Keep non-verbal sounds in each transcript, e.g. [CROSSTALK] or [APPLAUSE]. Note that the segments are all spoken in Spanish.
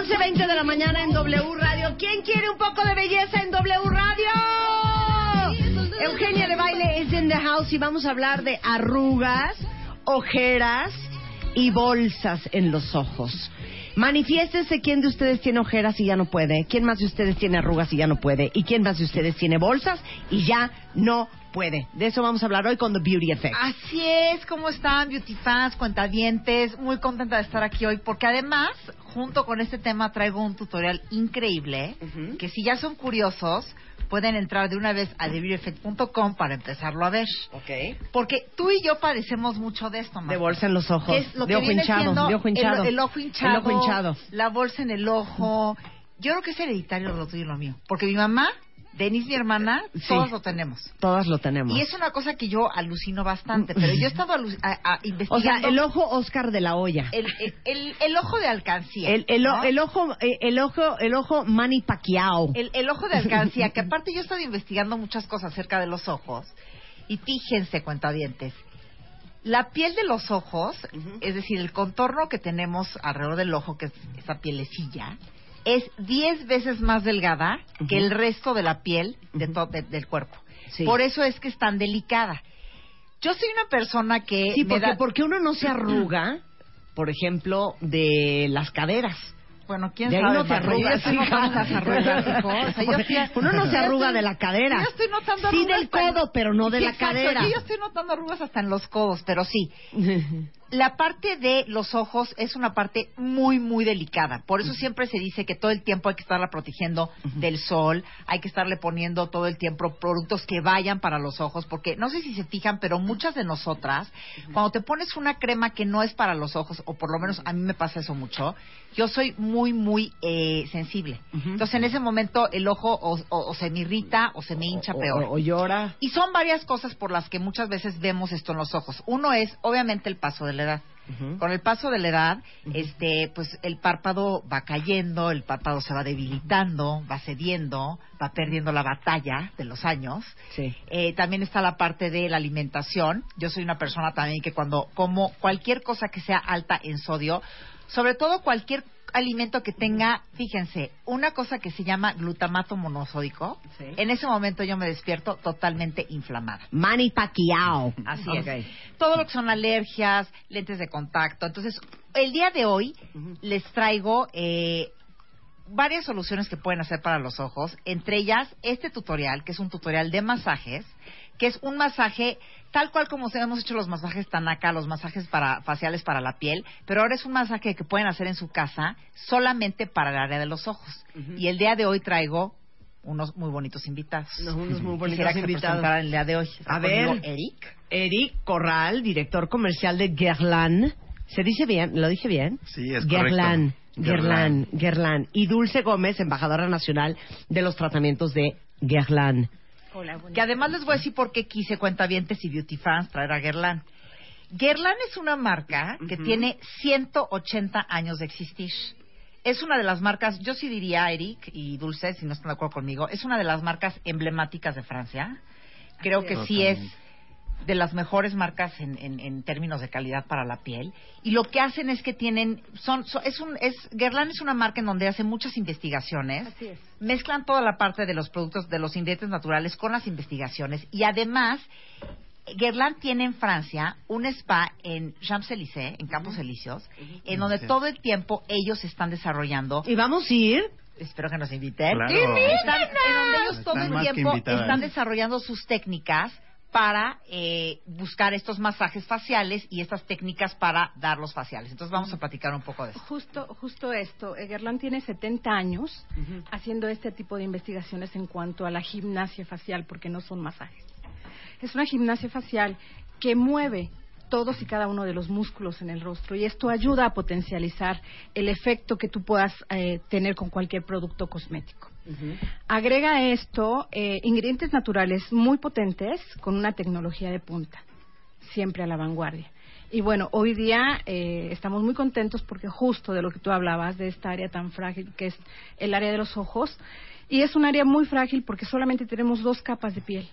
11.20 de la mañana en W Radio. ¿Quién quiere un poco de belleza en W Radio? Eugenia de Baile es in the house y vamos a hablar de arrugas, ojeras y bolsas en los ojos. Manifiéstense quién de ustedes tiene ojeras y ya no puede, quién más de ustedes tiene arrugas y ya no puede, y quién más de ustedes tiene bolsas y ya no puede. De eso vamos a hablar hoy con The Beauty Effect. Así es, ¿cómo están, beauty fans, cuentavientes? Muy contenta de estar aquí hoy porque además, junto con este tema, traigo un tutorial increíble que si ya son curiosos, pueden entrar de una vez a TheBeautyEffect.com para empezarlo a ver. Ok. Porque tú y yo padecemos mucho de esto, De Marta. bolsa en los ojos, Que es lo de que ojo viene hinchado, de ojo hinchado. El, el ojo hinchado. El ojo hinchado. La bolsa en el ojo. Yo creo que es hereditario lo tuyo y lo mío. Porque mi mamá, Denise, mi hermana, Sí. todos lo tenemos. Todas lo tenemos. Y es una cosa que yo alucino bastante, pero yo he estado a- a- O investigando. sea, el ojo Oscar de la olla. el, el- el- el ojo de alcancía. El, o- ¿no? el ojo, eh, el ojo, el ojo Manny Pacquiao. El- ojo de alcancía, que aparte yo he estado investigando muchas cosas acerca de los ojos. Y fíjense, cuentavientes, la piel de los ojos, es decir, el contorno que tenemos alrededor del ojo, que es esa pielecilla, es 10 veces más delgada que el resto de la piel de to- de- del cuerpo. Sí. Por eso es que es tan delicada. Yo soy una persona que Sí, porque, da- porque uno no se [CLEARS THROAT] arruga, por ejemplo, de las caderas. Bueno, quién De ahí sabe. no te arrugas, tantas arrugas. O sea, yo [LAUGHS] sí- Uno no se arruga estoy- de la cadera. yo estoy notando Sí arrugas del hasta en- codo, pero no de Sí, la exacto, cadera. Yo estoy notando arrugas hasta en los codos, pero sí. [LAUGHS] La parte de los ojos es una parte muy, muy delicada. Por eso siempre se dice que todo el tiempo hay que estarla protegiendo del sol, hay que estarle poniendo todo el tiempo productos que vayan para los ojos, porque no sé si se fijan, pero muchas de nosotras, cuando te pones una crema que no es para los ojos, o por lo menos a mí me pasa eso mucho, yo soy muy, muy eh, sensible. Entonces en ese momento el ojo o, o- o se me irrita o se me hincha O- peor. O, llora. Y son varias cosas por las que muchas veces vemos esto en los ojos. Uno es, obviamente, el paso de la edad. Con el paso de la edad, este, pues el párpado va cayendo, el párpado se va debilitando, va cediendo, va perdiendo la batalla de los años. Sí. Eh, también está la parte de la alimentación. Yo soy una persona también que cuando como cualquier cosa que sea alta en sodio, sobre todo cualquier alimento que tenga, fíjense, una cosa que se llama glutamato monosódico, Sí. en ese momento yo me despierto totalmente inflamada. Manny Pacquiao. Así es. Todo lo que son alergias, lentes de contacto. Entonces, el día de hoy les traigo eh, varias soluciones que pueden hacer para los ojos. Entre ellas, este tutorial, que es un tutorial de masajes, que es un masaje tal cual como se hemos hecho los masajes Tanaka, los masajes para, faciales para la piel, pero ahora es un masaje que pueden hacer en su casa solamente para el área de los ojos. Y el día de hoy traigo unos muy bonitos invitados. Unos- unos muy bonitos Quisiera que se invitados. presentaran el día de hoy. A ver. Eric. Eric Corral, director comercial de Guerlain. ¿Se dice bien? ¿Lo dije bien? Sí, es Guerlain. correcto. Guerlain, Guerlain. Y Dulce Gómez, embajadora nacional de los tratamientos de Guerlain. Que además les voy a decir por qué quise cuentavientes y beauty fans traer a Guerlain. Guerlain es una marca que tiene 180 años de existir. Es una de las marcas, yo sí diría, Eric y Dulce, si no están de acuerdo conmigo, es una de las marcas emblemáticas de Francia. Creo que sí es de las mejores marcas en, en- en términos de calidad para la piel. Y lo que hacen es que tienen, son, son- es un, es, Guerlain es una marca en donde hacen muchas investigaciones. Mezclan toda la parte de los productos, de los ingredientes naturales con las investigaciones. Y además, Guerlain tiene en Francia un spa en Champs-Élysées, en Campos Elíseos, en donde todo el tiempo ellos están desarrollando ¿Y vamos a ir? espero que nos inviten. Claro. Están, en donde ellos todo Están el tiempo están desarrollando sus técnicas para eh, buscar estos masajes faciales y estas técnicas para dar los faciales. Entonces vamos a platicar un poco de eso. Justo, justo esto. Egerland tiene 70 años haciendo este tipo de investigaciones en cuanto a la gimnasia facial, porque no son masajes. Es una gimnasia facial que mueve todos y cada uno de los músculos en el rostro y esto ayuda a potencializar el efecto que tú puedas eh, tener con cualquier producto cosmético. Agrega esto eh, ingredientes naturales muy potentes con una tecnología de punta, siempre a la vanguardia. Y bueno, hoy día eh, estamos muy contentos porque justo de lo que tú hablabas, de esta área tan frágil que es el área de los ojos, y es un área muy frágil porque solamente tenemos dos capas de piel.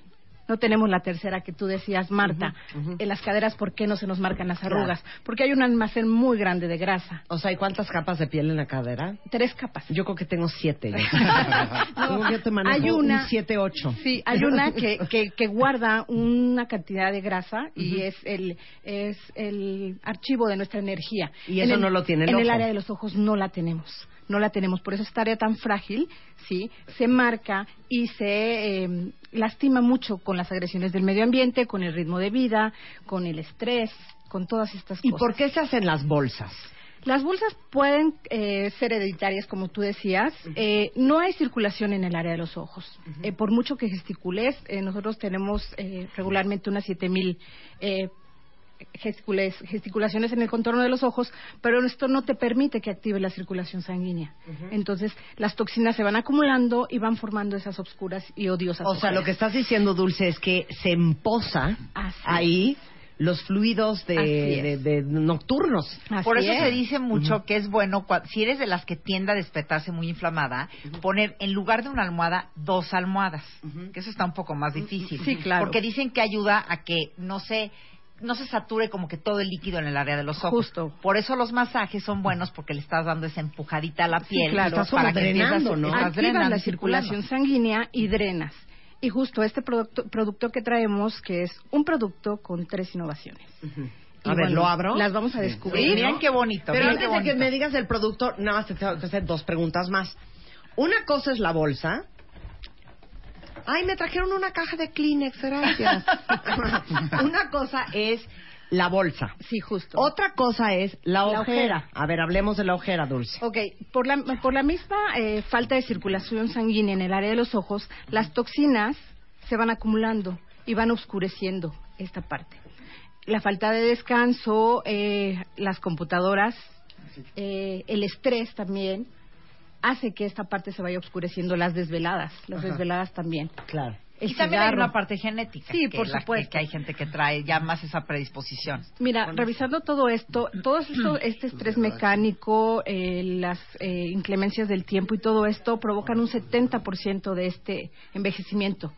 No tenemos la tercera que tú decías, Marta. En las caderas, ¿por qué no se nos marcan las Claro. arrugas? Porque hay un almacén muy grande de grasa. O sea, ¿y cuántas capas de piel en la cadera? Tres capas. Yo creo que tengo siete. [LAUGHS] yo. Te manejo hay una, un siete, ocho. Sí, hay una [LAUGHS] que, que, que guarda una cantidad de grasa y es el es el archivo de nuestra energía. Y En eso no lo tiene el En el área de los ojos no la tenemos. No la tenemos, por eso esta área tan frágil, sí, se marca y se eh, lastima mucho con las agresiones del medio ambiente, con el ritmo de vida, con el estrés, con todas estas ¿Y cosas. por qué se hacen las bolsas? Las bolsas pueden eh, ser hereditarias, como tú decías. Eh, no hay circulación en el área de los ojos. Eh, por mucho que gesticules, eh, nosotros tenemos eh, regularmente unas 7000 eh, gesticules- gesticulaciones en el contorno de los ojos, pero esto no te permite que active la circulación sanguínea. Entonces, las toxinas se van acumulando y van formando esas obscuras y odiosas. O sea, lo que estás diciendo, Dulce, es que se emposa Así ahí los fluidos de, de- de nocturnos. Así Por eso es. se dice mucho que es bueno, cua- si eres de las que tiende a despertarse muy inflamada, poner en lugar de una almohada, dos almohadas. Que eso está un poco más difícil. Sí, claro. Porque dicen que ayuda a que no se, no se sature como que todo el líquido en el área de los ojos. Justo. Por eso los masajes son buenos porque le estás dando esa empujadita a la piel. claro. Estás para que drenando, ¿no? estás drenando la circulación sanguínea y drenas. Y justo este producto, producto que traemos, que es un producto con tres innovaciones. A ver, ¿lo abro? Las vamos a Sí, descubrir. miren qué bonito. Pero antes de que me digas el producto, nada más te tengo que hacer dos preguntas más. Una cosa es la bolsa. Ay, me trajeron una caja de Kleenex, gracias. [LAUGHS] una cosa es la bolsa. Sí, justo. Otra cosa es la La ojera. ojera. A ver, hablemos de la ojera, Dulce. Ok, por la, por la misma eh, falta de circulación sanguínea en el área de los ojos, las toxinas se van acumulando y van oscureciendo esta parte. La falta de descanso, eh, las computadoras, eh, el estrés también, hace que esta parte se vaya oscureciendo, las desveladas, las Ajá. desveladas también. Claro. El y también hay cigarro. una parte genética. Sí, que por la- supuesto. Que hay gente que trae ya más esa predisposición. Mira, revisando todo esto, todo esto, este estrés mecánico, eh, las eh, inclemencias del tiempo y todo esto provocan un 70% de este envejecimiento,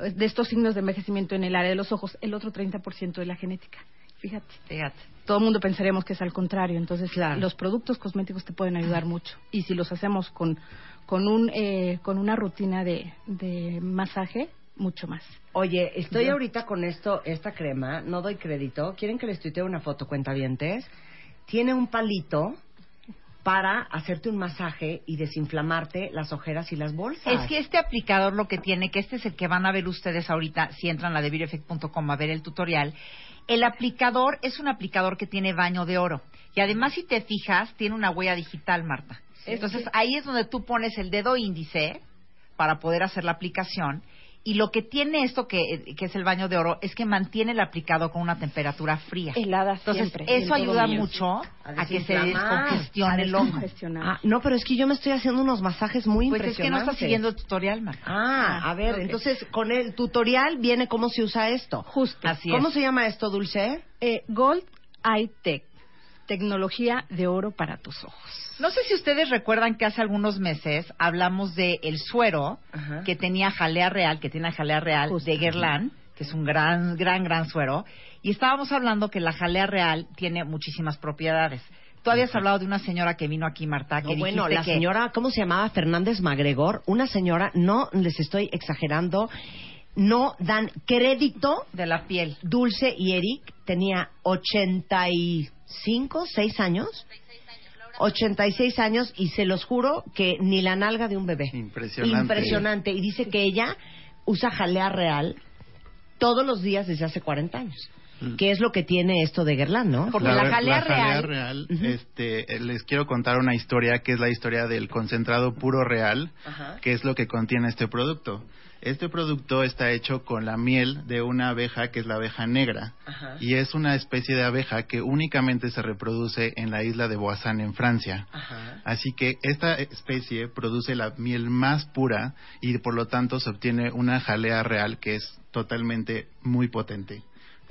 de estos signos de envejecimiento en el área de los ojos, el otro 30% de la genética. Fíjate, Fíjate. Todo el mundo pensaremos que es al contrario, entonces Claro. los productos cosméticos te pueden ayudar mucho y si los hacemos con con un eh, con una rutina de, de masaje, mucho más. Oye, estoy ahorita con esto, esta crema, no doy crédito. ¿Quieren que les tuitee una foto, cuentavientes? Tiene un palito para hacerte un masaje y desinflamarte las ojeras y las bolsas. Es que este aplicador lo que tiene, que este es el que van a ver ustedes ahorita, si entran a devireffect.com a ver el tutorial, el aplicador es un aplicador que tiene baño de oro. Y además, si te fijas, tiene una huella digital, Marta. Entonces, ahí es donde tú pones el dedo índice para poder hacer la aplicación. Y lo que tiene esto, que, que es el baño de oro, es que mantiene el aplicador con una temperatura fría. Helada Entonces, siempre, eso ayuda momento. mucho A a que se descongestione A el ojo. descongestionar. Ah, no, pero es que yo me estoy haciendo unos masajes muy Pues es que no impresionantes. estás siguiendo el tutorial, Marta. Ah, a ver, ok. entonces con el tutorial viene cómo se usa esto. Justo. Así ¿Cómo es. se llama esto, Dulce? Eh, Gold Eye Tech, tecnología de oro para tus ojos. No sé si ustedes recuerdan que hace algunos meses hablamos de el suero Ajá. que tenía jalea real, que tiene jalea real Justo. de Guerlain, que es un gran, gran, gran suero. Y estábamos hablando que la jalea real tiene muchísimas propiedades. Tú habías hablado de una señora que vino aquí, Marta, que No, bueno, la que- señora, ¿cómo se llamaba? Fernández Magregor, una señora, no les estoy exagerando, no dan crédito. de la piel. Dulce y Eric tenía 85, 6 años. 86 años y se los juro que ni la nalga de un bebé. Impresionante. Impresionante. Y dice que ella usa jalea real todos los días desde hace 40 años. Mm. Que es lo que tiene esto de Guerlain, ¿no? Porque la jalea real- real, Ujú. este, les quiero contar una historia que es la historia del concentrado puro real, que es lo que contiene este producto. Este producto está hecho con la miel de una abeja que es la abeja negra Ajá. y es una especie de abeja que únicamente se reproduce en la isla de Boissan en Francia. Ajá. Así que esta especie produce la miel más pura y por lo tanto se obtiene una jalea real que es totalmente muy potente.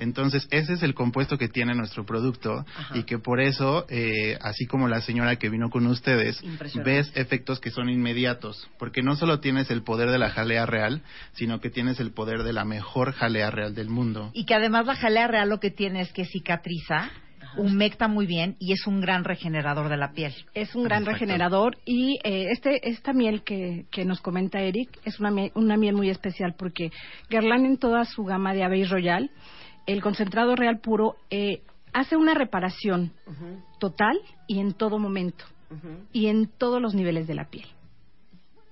Entonces, ese es el compuesto que tiene nuestro producto Ajá. y que por eso, eh, así como la señora que vino con ustedes, ves efectos que son inmediatos, porque no solo tienes el poder de la jalea real, sino que tienes el poder de la mejor jalea real del mundo. Y que además la jalea real lo que tiene es que cicatriza, humecta muy bien y es un gran regenerador de la piel. Es un gran Exacto. regenerador y eh, este esta miel que, que nos comenta Eric es una miel, una miel muy especial porque Guerlain en toda su gama de Abbey Royal, el concentrado real puro eh, hace una reparación total y en todo momento y en todos los niveles de la piel.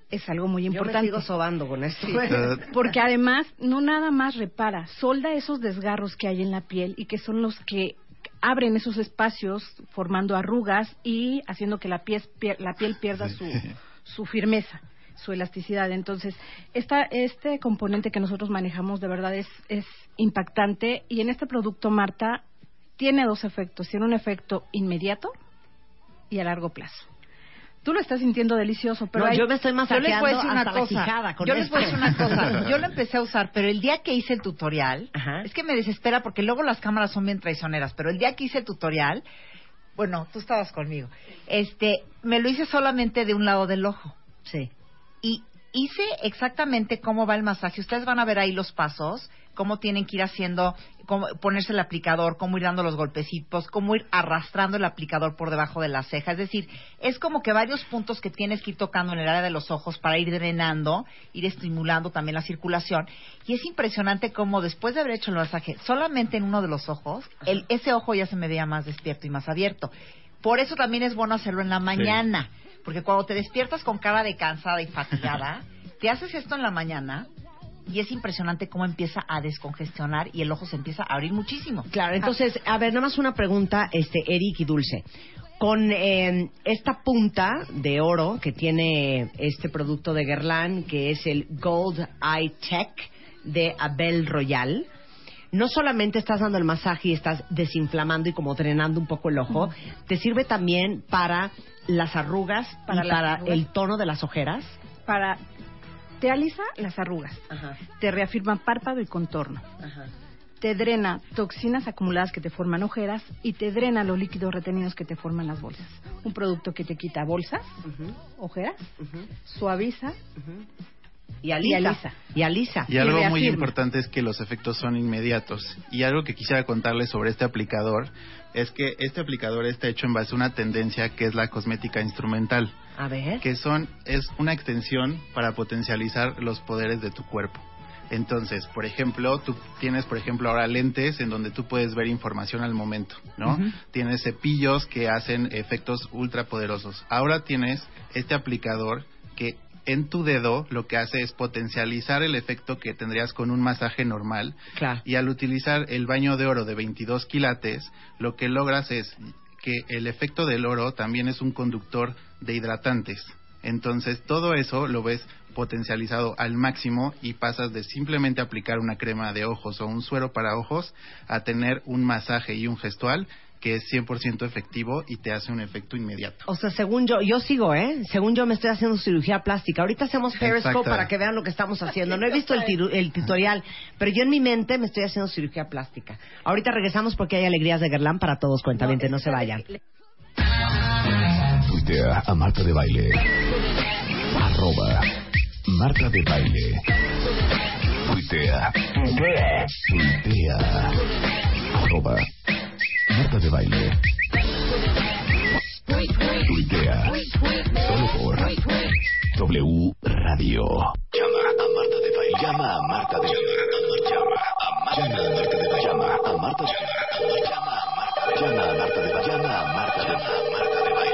Es algo muy Yo me importante. sigo sobando con esto. Eh, Porque además no nada más repara, solda esos desgarros que hay en la piel y que son los que abren esos espacios formando arrugas y haciendo que la piel, pier- la piel pierda su, su firmeza, su elasticidad. Entonces, esta, este componente que nosotros manejamos de verdad es, es impactante y en este producto, Marta, tiene dos efectos. Tiene un efecto inmediato y a largo plazo. Tú lo estás sintiendo delicioso, pero No, hay- yo me estoy Yo les voy a decir una cosa. con Yo les voy a decir una cosa. Yo lo empecé a usar, pero el día que hice el tutorial, Ajá. es que me desespera porque luego las cámaras son bien traicioneras, pero el día que hice el tutorial, bueno, tú estabas conmigo, este, me lo hice solamente de un lado del ojo. Sí. Y hice exactamente cómo va el masaje. Ustedes van a ver ahí los pasos, cómo tienen que ir haciendo, cómo ponerse el aplicador, cómo ir dando los golpecitos, cómo ir arrastrando el aplicador por debajo de la ceja. Es decir, es como que varios puntos que tienes que ir tocando en el área de los ojos para ir drenando, ir estimulando también la circulación. Y es impresionante cómo después de haber hecho el masaje solamente en uno de los ojos, el, ese ojo ya se me veía más despierto y más abierto. Por eso también es bueno hacerlo en la mañana. Porque cuando te despiertas con cara de cansada y fatigada, te haces esto en la mañana y es impresionante cómo empieza a descongestionar y el ojo se empieza a abrir muchísimo. Claro, entonces, a ver, nada más una pregunta, este, Eric y Dulce. Con eh, esta punta de oro que tiene este producto de Guerlain, que es el Gold Eye Tech de Abel Royal, no solamente estás dando el masaje y estás desinflamando y como drenando un poco el ojo, te sirve también para las arrugas Para y las para arrugas. el tono de las ojeras. para te alisa las arrugas, Ajá, te reafirma párpado y contorno, ajá. te drena toxinas acumuladas que te forman ojeras y te drena los líquidos retenidos que te forman las bolsas. Un producto que te quita bolsas, ojeras, suaviza. Y alisa. Y alisa. Y algo muy importante es que los efectos son inmediatos. Y algo que quisiera contarles sobre este aplicador es que este aplicador está hecho en base a una tendencia que es la cosmética instrumental, A ver. que son es una extensión para potencializar los poderes de tu cuerpo. Entonces, por ejemplo, tú tienes, por ejemplo, ahora lentes en donde tú puedes ver información al momento, ¿no? Tienes cepillos que hacen efectos ultra poderosos. Ahora tienes este aplicador que en tu dedo lo que hace es potencializar el efecto que tendrías con un masaje normal Claro. y al utilizar el baño de oro de 22 quilates, lo que logras es que el efecto del oro también es un conductor de hidratantes. Entonces, todo eso lo ves potencializado al máximo y pasas de simplemente aplicar una crema de ojos o un suero para ojos a tener un masaje y un gestual que es 100% efectivo y te hace un efecto inmediato. O sea, según yo, yo sigo, ¿eh? Según yo me estoy haciendo cirugía plástica. Ahorita hacemos Periscope Exacto. para que vean lo que estamos haciendo. No he visto el, tiru- el tutorial, pero yo en mi mente me estoy haciendo cirugía plástica. Ahorita regresamos porque hay alegrías de Guerlain para todos, cuentamente, no se vayan. Tuitea a Marta de Baile. Arroba Marta de Baile. Tuitea. Tuitea. Tuitea. Arroba Marta de Baile. Tuitea. Solo por W Radio. Llama a Marta de Baile. Llama a Marta de Baile. Llama a Marta de Baile. Llama a Marta de Baile. Llama a Marta de Baile. Llama a Marta de Baile. Llama a Marta de Baile.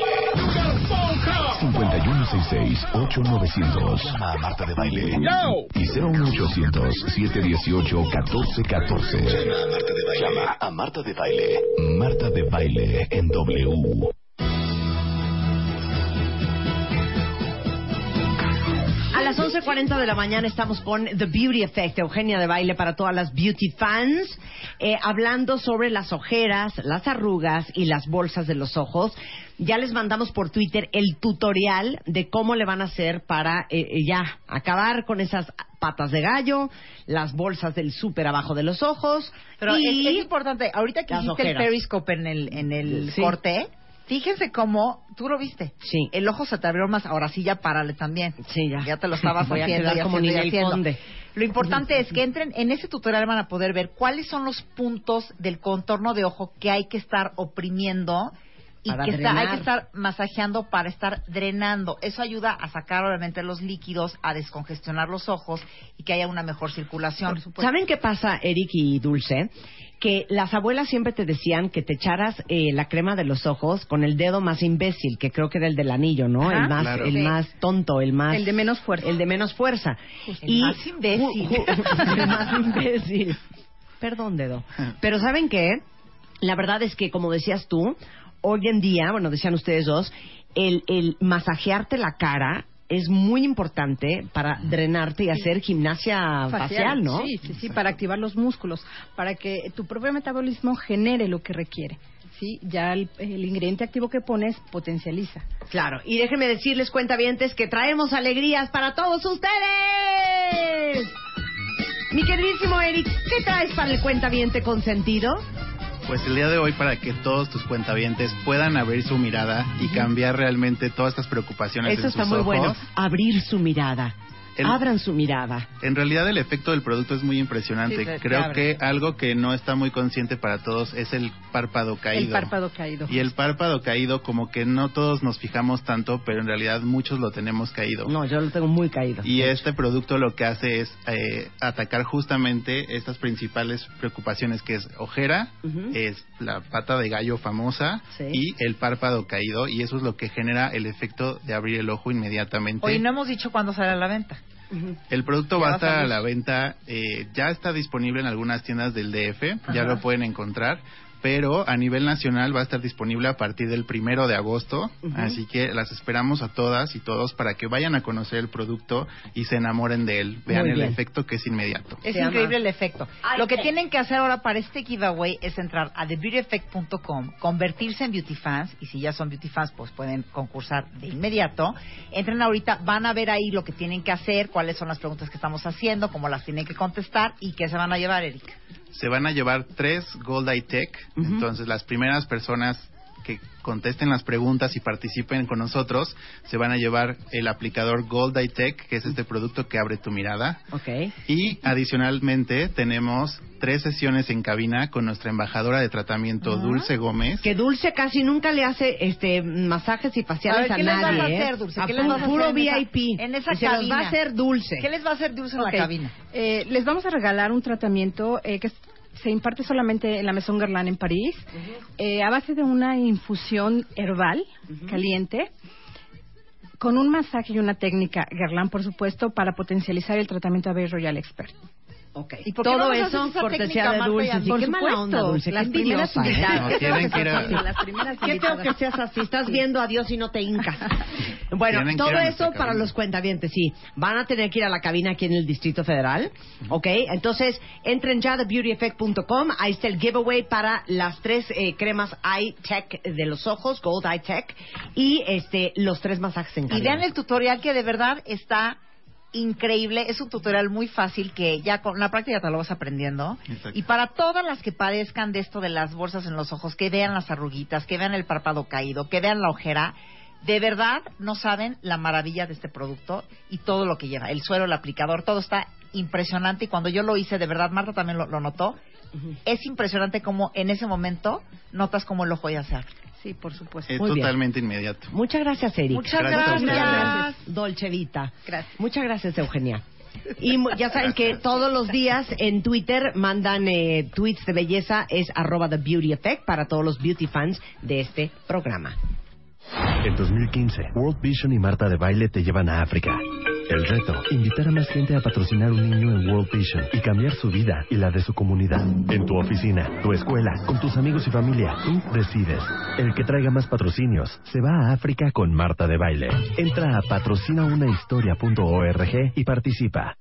5166-8900. Llama a Marta de Baile. Y 01800-718-1414. Llama a Marta de Baile. Llama a Marta de Baile. Marta de Baile en W. A las 11 11.40 de la mañana estamos con The Beauty Effect, Eugenia de Baile para todas las beauty fans, eh, hablando sobre las ojeras, las arrugas y las bolsas de los ojos. Ya les mandamos por Twitter el tutorial de cómo le van a hacer para eh, eh, ya acabar con esas patas de gallo, las bolsas del súper abajo de los ojos. Pero y es, es importante, ahorita que hiciste el periscope en el, en el Sí. corte, fíjense cómo, tú lo viste. Sí. El ojo se te abrió más, ahora sí ya párale también. Sí, ya. Ya te lo estabas [LAUGHS] Voy a haciendo quedar y como haciendo. Conde. Lo importante es que entren en ese tutorial van a poder ver cuáles son los puntos del contorno de ojo que hay que estar oprimiendo y Para que está- hay que estar masajeando para estar drenando. Eso ayuda a sacar obviamente los líquidos, a descongestionar los ojos y que haya una mejor circulación. ¿Saben qué pasa, Eric y Dulce? Que las abuelas siempre te decían que te echaras eh, la crema de los ojos con el dedo más imbécil, que creo que era el del anillo, ¿no? Ajá. el más, Claro. el Sí. más tonto, el más, El de menos fuerza. el de menos fuerza. El más imbécil. [LAUGHS] el más imbécil. Perdón, dedo. Pero ¿saben qué? La verdad es que, como decías tú, hoy en día, bueno, decían ustedes dos, el, el masajearte la cara es muy importante para drenarte y hacer gimnasia facial, ¿no? Sí, sí, sí, para activar los músculos, para que tu propio metabolismo genere lo que requiere. Sí, ya el, el ingrediente activo que pones potencializa. Claro, y déjenme decirles, cuentavientes, que traemos alegrías para todos ustedes. Mi queridísimo Eric, ¿qué traes para el cuentaviente consentido? Pues el día de hoy para que todos tus cuentavientes puedan abrir su mirada y cambiar realmente todas estas preocupaciones Eso en está sus muy ojos. bueno. Abrir su mirada. El- Abran su mirada. En realidad el efecto del producto es muy impresionante. Sí, Creo abre. que algo que no está muy consciente para todos es el párpado caído. El párpado caído. Y el párpado caído como que no todos nos fijamos tanto, pero en realidad muchos lo tenemos caído. No, yo lo tengo muy caído. Y este producto lo que hace es eh, atacar justamente estas principales preocupaciones que es ojera, es la pata de gallo famosa Sí. y el párpado caído y eso es lo que genera el efecto de abrir el ojo inmediatamente. Hoy no hemos dicho cuándo sale a la venta. El producto va a estar a la venta, eh, ya está disponible en algunas tiendas del DF, ya lo pueden encontrar, pero a nivel nacional va a estar disponible a partir del primero de agosto, así que las esperamos a todas y todos para que vayan a conocer el producto y se enamoren de él, vean el efecto que es inmediato. Es Se llama- increíble el efecto. Ay, Lo que tienen que hacer ahora para este giveaway es entrar a thebeautyeffect.com, convertirse en beauty fans y si ya son beauty fans pues pueden concursar de inmediato. Entren ahorita, van a ver ahí lo que tienen que hacer, cuáles son las preguntas que estamos haciendo, cómo las tienen que contestar y qué se van a llevar, Eric. Se van a llevar tres Gold Eye Tech, entonces las primeras personas que contesten las preguntas y participen con nosotros se van a llevar el aplicador Gold Eye Tech, que es este producto que abre tu mirada. Ok. Y adicionalmente tenemos tres sesiones en cabina con nuestra embajadora de tratamiento Dulce Gómez. Que Dulce casi nunca le hace este masajes y faciales a, A ver, ¿qué les nadie. vas a ¿eh? hacer, Dulce? A ¿Qué les pu- vas a puro hacer en esa- VIP. en esa y se los va cabina? a hacer Dulce. ¿Qué les va a hacer Dulce en Ok. la cabina? Eh, les vamos a regalar un tratamiento eh, que es- se imparte solamente en la Maison Guerlain en París, eh, a base de una infusión herbal caliente, con un masaje y una técnica Guerlain, por supuesto, para potencializar el tratamiento AB Royal Expert. Ok. ¿Y por qué Todo eso haces esa cortesía técnica, de Marta, Dulce. Sí, Por qué mala supuesto, onda, Dulce. las qué primeras envidiosa, ¿eh? invitadas. No, tienen que ir a- seas así, las primeras Qué feo invitadas. que seas así. Estás viendo a Dios y no te hincas. [LAUGHS] Bueno, Tienen que todo ir a eso para cabina. los cuentavientes, sí. Van a tener que ir a la cabina aquí en el Distrito Federal, ¿ok? Entonces, entren ya a thebeautyeffect.com. Ahí está el giveaway para las tres eh, cremas Eye Tech de los ojos, Gold Eye Tech, y este los tres masajes en Y cabina. vean el tutorial que de verdad está increíble. Es un tutorial muy fácil que ya con la práctica te lo vas aprendiendo. Exacto. Y para todas las que padezcan de esto de las bolsas en los ojos, que vean las arruguitas, que vean el párpado caído, que vean la ojera, de verdad no saben la maravilla de este producto y todo lo que lleva. El suero, el aplicador, todo está impresionante. Y cuando yo lo hice, de verdad, Marta también lo, lo notó. Es impresionante como en ese momento notas como el ojo ya se abre. Sí, por supuesto. Es Muy bien. totalmente inmediato. Muchas gracias, Eric. Muchas Gracias gracias. Dolce Vita. Gracias. Muchas gracias, Eugenia. Y mu- ya saben que todos los días en Twitter mandan eh, tweets de belleza, es arroba The Beauty Effect para todos los beauty fans de este programa. En 2015, World Vision y Marta de Baile te llevan a África. El reto, invitar a más gente a patrocinar un niño en World Vision y cambiar su vida y la de su comunidad. En tu oficina, tu escuela, con tus amigos y familia, tú decides. El que traiga más patrocinios se va a África con Marta de Baile. Entra a patrocinaunahistoria.org y participa.